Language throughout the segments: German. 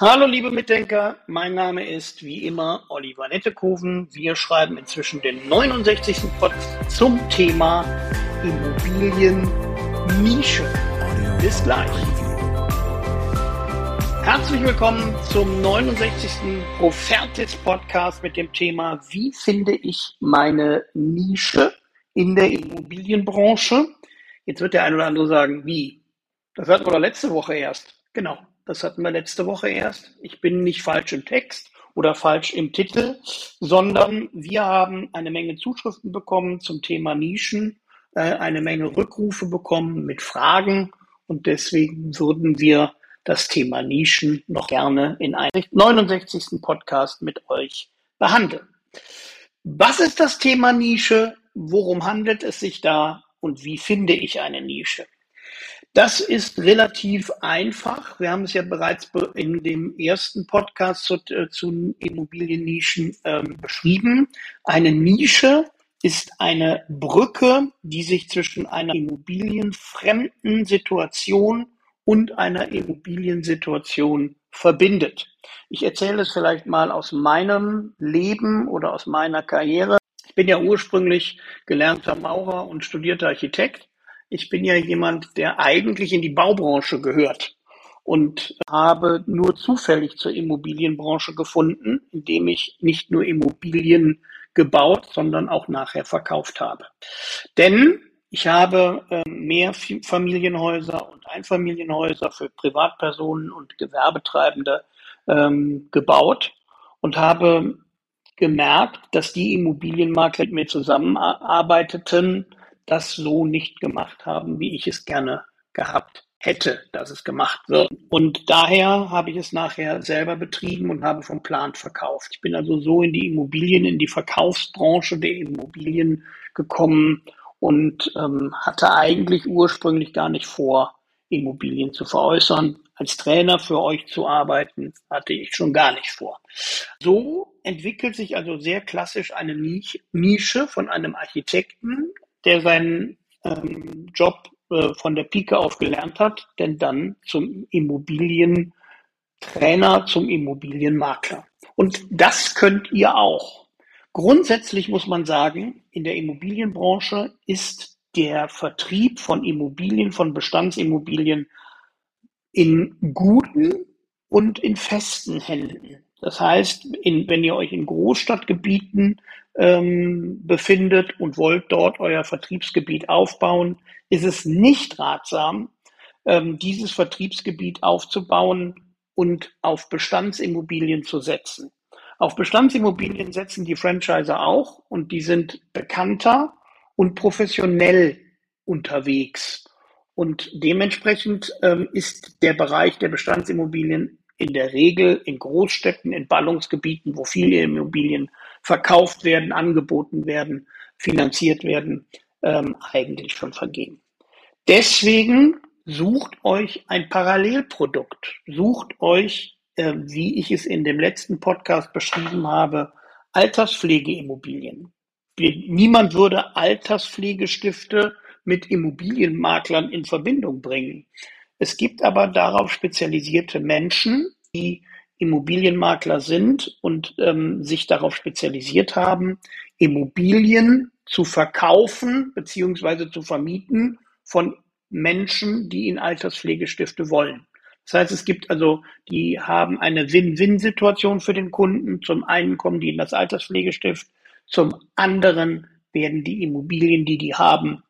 Hallo liebe Mitdenker, mein Name ist wie immer Oliver Nettekoven. Wir schreiben inzwischen den 69. Pod zum Thema Immobilien Nische. Bis gleich. Herzlich willkommen zum 69. Profertis Podcast mit dem Thema Wie finde ich meine Nische in der Immobilienbranche? Jetzt wird der eine oder andere sagen, wie? Das hatten wir doch letzte Woche erst. Genau. Das hatten wir letzte Woche erst. Ich bin nicht falsch im Text oder falsch im Titel, sondern wir haben eine Menge Zuschriften bekommen zum Thema Nischen, äh, eine Menge Rückrufe bekommen mit Fragen und deswegen würden wir das Thema Nischen noch gerne in einem 69. Podcast mit euch behandeln. Was ist das Thema Nische? Worum handelt es sich da? Und wie finde ich eine Nische? Das ist relativ einfach. Wir haben es ja bereits in dem ersten Podcast zu, äh, zu Immobiliennischen ähm, beschrieben. Eine Nische ist eine Brücke, die sich zwischen einer immobilienfremden Situation und einer Immobiliensituation verbindet. Ich erzähle es vielleicht mal aus meinem Leben oder aus meiner Karriere. Ich bin ja ursprünglich gelernter Maurer und studierter Architekt ich bin ja jemand, der eigentlich in die Baubranche gehört und habe nur zufällig zur Immobilienbranche gefunden, indem ich nicht nur Immobilien gebaut, sondern auch nachher verkauft habe. Denn ich habe äh, mehr Familienhäuser und Einfamilienhäuser für Privatpersonen und Gewerbetreibende ähm, gebaut und habe gemerkt, dass die Immobilienmakler mit mir zusammenarbeiteten, das so nicht gemacht haben, wie ich es gerne gehabt hätte, dass es gemacht wird. Und daher habe ich es nachher selber betrieben und habe vom Plan verkauft. Ich bin also so in die Immobilien, in die Verkaufsbranche der Immobilien gekommen und ähm, hatte eigentlich ursprünglich gar nicht vor, Immobilien zu veräußern. Als Trainer für euch zu arbeiten, hatte ich schon gar nicht vor. So entwickelt sich also sehr klassisch eine Nische von einem Architekten der seinen ähm, Job äh, von der Pike auf gelernt hat, denn dann zum Immobilientrainer, zum Immobilienmakler. Und das könnt ihr auch. Grundsätzlich muss man sagen, in der Immobilienbranche ist der Vertrieb von Immobilien, von Bestandsimmobilien in guten und in festen Händen. Das heißt, in, wenn ihr euch in Großstadtgebieten ähm, befindet und wollt dort euer Vertriebsgebiet aufbauen, ist es nicht ratsam, ähm, dieses Vertriebsgebiet aufzubauen und auf Bestandsimmobilien zu setzen. Auf Bestandsimmobilien setzen die Franchiser auch und die sind bekannter und professionell unterwegs. Und dementsprechend ähm, ist der Bereich der Bestandsimmobilien in der Regel in Großstädten, in Ballungsgebieten, wo viele Immobilien verkauft werden, angeboten werden, finanziert werden, ähm, eigentlich schon vergeben. Deswegen sucht euch ein Parallelprodukt, sucht euch, äh, wie ich es in dem letzten Podcast beschrieben habe, Alterspflegeimmobilien. Niemand würde Alterspflegestifte mit Immobilienmaklern in Verbindung bringen. Es gibt aber darauf spezialisierte Menschen, die Immobilienmakler sind und ähm, sich darauf spezialisiert haben, Immobilien zu verkaufen beziehungsweise zu vermieten von Menschen, die in Alterspflegestifte wollen. Das heißt, es gibt also, die haben eine Win-Win-Situation für den Kunden. Zum einen kommen die in das Alterspflegestift, zum anderen werden die Immobilien, die die haben,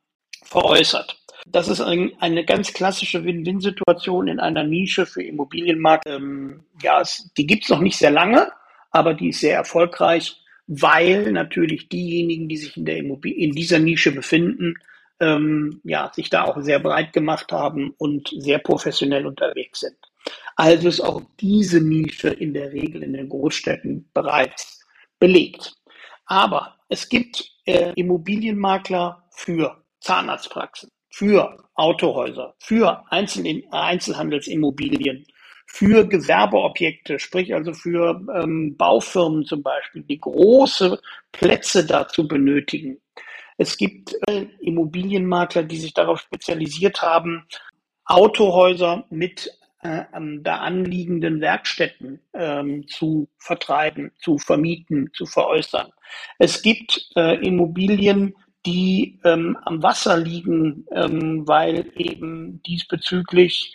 veräußert. Das ist ein, eine ganz klassische Win-Win-Situation in einer Nische für Immobilienmarkt. Ähm, ja, es, die gibt's noch nicht sehr lange, aber die ist sehr erfolgreich, weil natürlich diejenigen, die sich in, der Immobil in dieser Nische befinden, ähm, ja, sich da auch sehr breit gemacht haben und sehr professionell unterwegs sind. Also ist auch diese Nische in der Regel in den Großstädten bereits belegt. Aber es gibt äh, Immobilienmakler für Zahnarztpraxen, für Autohäuser, für Einzel Einzelhandelsimmobilien, für Gewerbeobjekte, sprich also für ähm, Baufirmen zum Beispiel, die große Plätze dazu benötigen. Es gibt äh, Immobilienmakler, die sich darauf spezialisiert haben, Autohäuser mit äh, da anliegenden Werkstätten ähm, zu vertreiben, zu vermieten, zu veräußern. Es gibt äh, Immobilien, die ähm, am Wasser liegen, ähm, weil eben diesbezüglich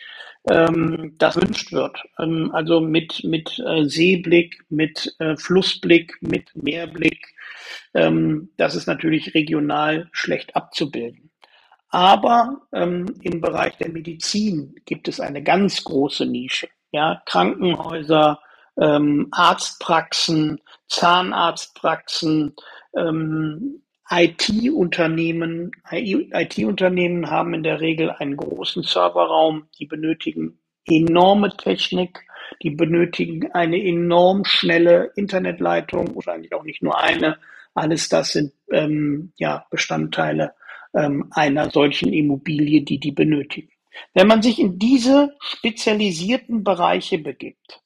ähm, das wünscht wird. Ähm, also mit, mit äh, Seeblick, mit äh, Flussblick, mit Meerblick. Ähm, das ist natürlich regional schlecht abzubilden. Aber ähm, im Bereich der Medizin gibt es eine ganz große Nische. Ja, Krankenhäuser, ähm, Arztpraxen, Zahnarztpraxen, ähm, IT-Unternehmen. IT-Unternehmen haben in der Regel einen großen Serverraum, die benötigen enorme Technik, die benötigen eine enorm schnelle Internetleitung eigentlich auch nicht nur eine. Alles das sind ähm, ja Bestandteile ähm, einer solchen Immobilie, die die benötigen. Wenn man sich in diese spezialisierten Bereiche begibt,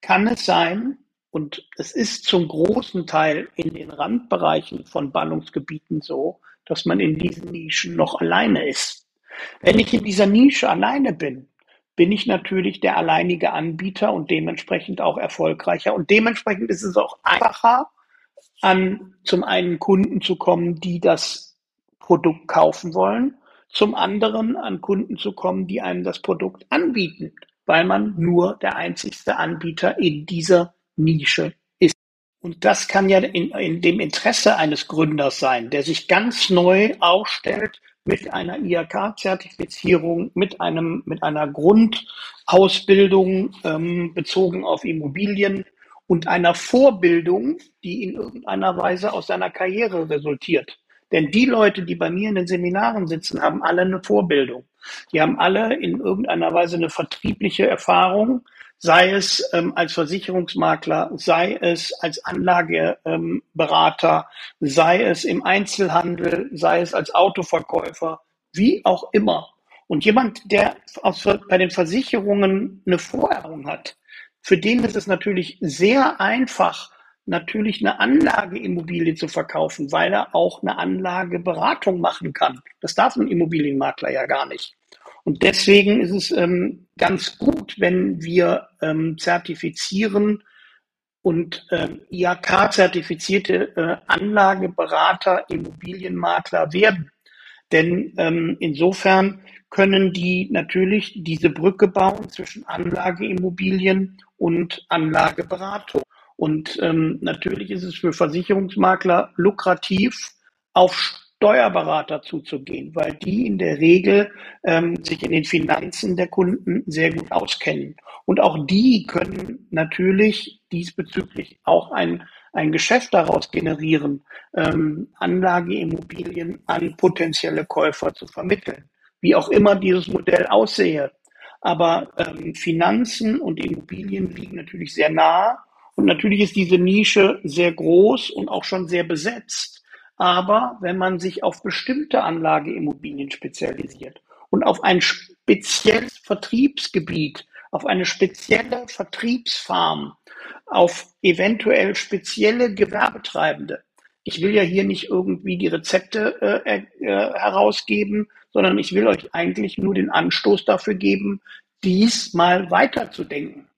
kann es sein, und es ist zum großen Teil in den Randbereichen von Ballungsgebieten so, dass man in diesen Nischen noch alleine ist. Wenn ich in dieser Nische alleine bin, bin ich natürlich der alleinige Anbieter und dementsprechend auch erfolgreicher. Und dementsprechend ist es auch einfacher, an zum einen Kunden zu kommen, die das Produkt kaufen wollen, zum anderen an Kunden zu kommen, die einem das Produkt anbieten, weil man nur der einzigste Anbieter in dieser Nische ist. Und das kann ja in, in dem Interesse eines Gründers sein, der sich ganz neu aufstellt mit einer IHK-Zertifizierung, mit mit einer Grundausbildung ähm, bezogen auf Immobilien und einer Vorbildung, die in irgendeiner Weise aus seiner Karriere resultiert. Denn die Leute, die bei mir in den Seminaren sitzen, haben alle eine Vorbildung. Die haben alle in irgendeiner Weise eine vertriebliche Erfahrung, sei es ähm, als Versicherungsmakler, sei es als Anlageberater, ähm, sei es im Einzelhandel, sei es als Autoverkäufer, wie auch immer. Und jemand, der aus, bei den Versicherungen eine Vorerfahrung hat, für den ist es natürlich sehr einfach, natürlich eine Anlageimmobilie zu verkaufen, weil er auch eine Anlageberatung machen kann. Das darf ein Immobilienmakler ja gar nicht. Und deswegen ist es ähm, ganz gut, wenn wir ähm, zertifizieren und ähm, IHK-zertifizierte äh, Anlageberater, Immobilienmakler werden. Denn ähm, insofern können die natürlich diese Brücke bauen zwischen Anlageimmobilien und Anlageberatung. Und ähm, natürlich ist es für Versicherungsmakler lukrativ, auf Steuerberater zuzugehen, weil die in der Regel ähm, sich in den Finanzen der Kunden sehr gut auskennen. Und auch die können natürlich diesbezüglich auch ein, ein Geschäft daraus generieren, ähm, Anlageimmobilien an potenzielle Käufer zu vermitteln. Wie auch immer dieses Modell aussehe. Aber ähm, Finanzen und Immobilien liegen natürlich sehr nah und natürlich ist diese Nische sehr groß und auch schon sehr besetzt. Aber wenn man sich auf bestimmte Anlageimmobilien spezialisiert und auf ein spezielles Vertriebsgebiet, auf eine spezielle Vertriebsfarm, auf eventuell spezielle Gewerbetreibende. Ich will ja hier nicht irgendwie die Rezepte äh, äh, herausgeben, sondern ich will euch eigentlich nur den Anstoß dafür geben, dies mal weiterzudenken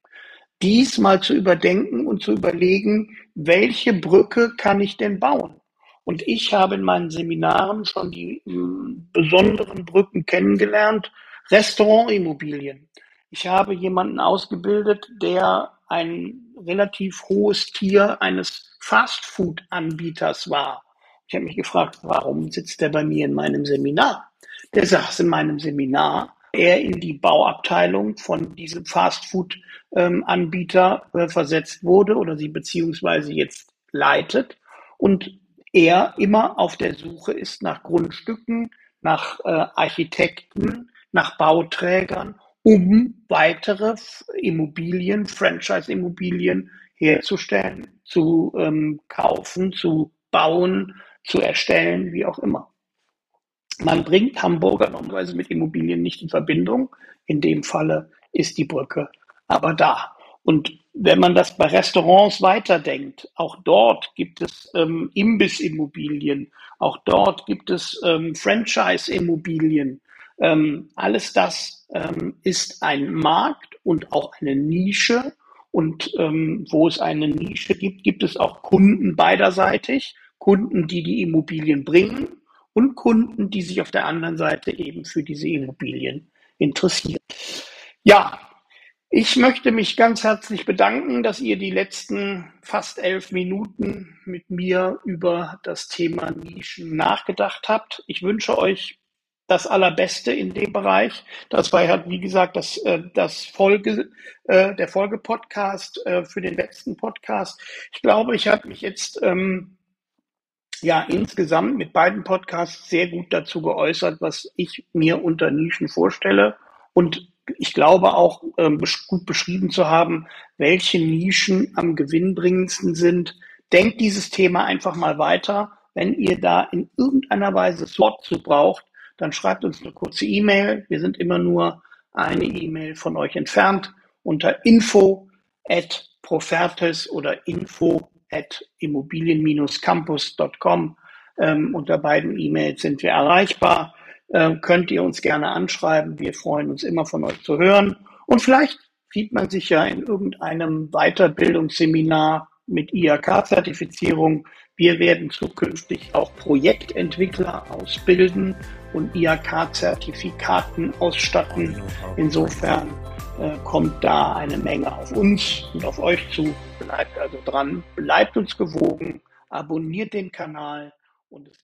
dies mal zu überdenken und zu überlegen, welche Brücke kann ich denn bauen? Und ich habe in meinen Seminaren schon die hm, besonderen Brücken kennengelernt. Restaurantimmobilien. Ich habe jemanden ausgebildet, der ein relativ hohes Tier eines Fastfood-Anbieters war. Ich habe mich gefragt, warum sitzt der bei mir in meinem Seminar? Der saß in meinem Seminar, er in die Bauabteilung von diesem Fastfood-Anbieter ähm, äh, versetzt wurde oder sie beziehungsweise jetzt leitet und er immer auf der Suche ist nach Grundstücken, nach äh, Architekten, nach Bauträgern, um weitere Immobilien, Franchise-Immobilien herzustellen, zu ähm, kaufen, zu bauen, zu erstellen, wie auch immer. Man bringt Hamburger normalerweise mit Immobilien nicht in Verbindung. In dem Falle ist die Brücke aber da. Und wenn man das bei Restaurants weiterdenkt, auch dort gibt es ähm, Imbissimmobilien, auch dort gibt es ähm, Franchise-Immobilien. Ähm, alles das ähm, ist ein Markt und auch eine Nische. Und ähm, wo es eine Nische gibt, gibt es auch Kunden beiderseitig. Kunden, die die Immobilien bringen und Kunden, die sich auf der anderen Seite eben für diese Immobilien interessieren. Ja, ich möchte mich ganz herzlich bedanken, dass ihr die letzten fast elf Minuten mit mir über das Thema Nischen nachgedacht habt. Ich wünsche euch das Allerbeste in dem Bereich. Das war ja, wie gesagt, das, äh, das Folge, äh, der Folgepodcast äh, für den letzten Podcast. Ich glaube, ich habe mich jetzt ähm, ja insgesamt mit beiden Podcasts sehr gut dazu geäußert, was ich mir unter Nischen vorstelle. Und ich glaube auch ähm, gut beschrieben zu haben, welche Nischen am gewinnbringendsten sind. Denkt dieses Thema einfach mal weiter. Wenn ihr da in irgendeiner Weise Slot zu braucht, dann schreibt uns eine kurze E-Mail. Wir sind immer nur eine E-Mail von euch entfernt unter info at profertes oder info at immobilien-campus.com. Ähm, unter beiden E-Mails sind wir erreichbar. Ähm, könnt ihr uns gerne anschreiben. Wir freuen uns immer von euch zu hören. Und vielleicht sieht man sich ja in irgendeinem Weiterbildungsseminar mit IHK-Zertifizierung. Wir werden zukünftig auch Projektentwickler ausbilden und IHK-Zertifikaten ausstatten. Insofern äh, kommt da eine Menge auf uns und auf euch zu. Bleibt also dran, bleibt uns gewogen, abonniert den Kanal und es